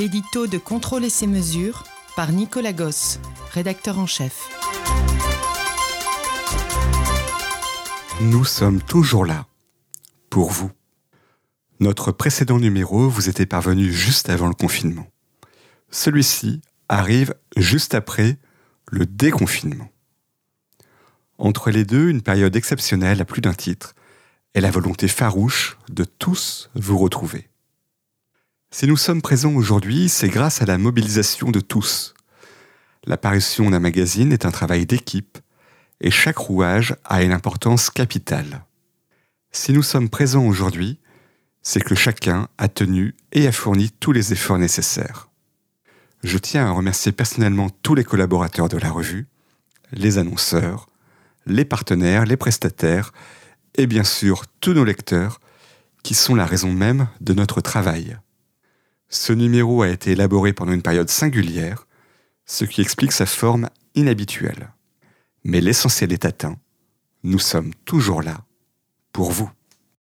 L'édito de Contrôle et ses mesures par Nicolas Goss, rédacteur en chef. Nous sommes toujours là, pour vous. Notre précédent numéro vous était parvenu juste avant le confinement. Celui-ci arrive juste après le déconfinement. Entre les deux, une période exceptionnelle à plus d'un titre et la volonté farouche de tous vous retrouver. Si nous sommes présents aujourd'hui, c'est grâce à la mobilisation de tous. L'apparition d'un magazine est un travail d'équipe et chaque rouage a une importance capitale. Si nous sommes présents aujourd'hui, c'est que chacun a tenu et a fourni tous les efforts nécessaires. Je tiens à remercier personnellement tous les collaborateurs de la revue, les annonceurs, les partenaires, les prestataires et bien sûr tous nos lecteurs qui sont la raison même de notre travail. Ce numéro a été élaboré pendant une période singulière, ce qui explique sa forme inhabituelle. Mais l'essentiel est atteint. Nous sommes toujours là pour vous.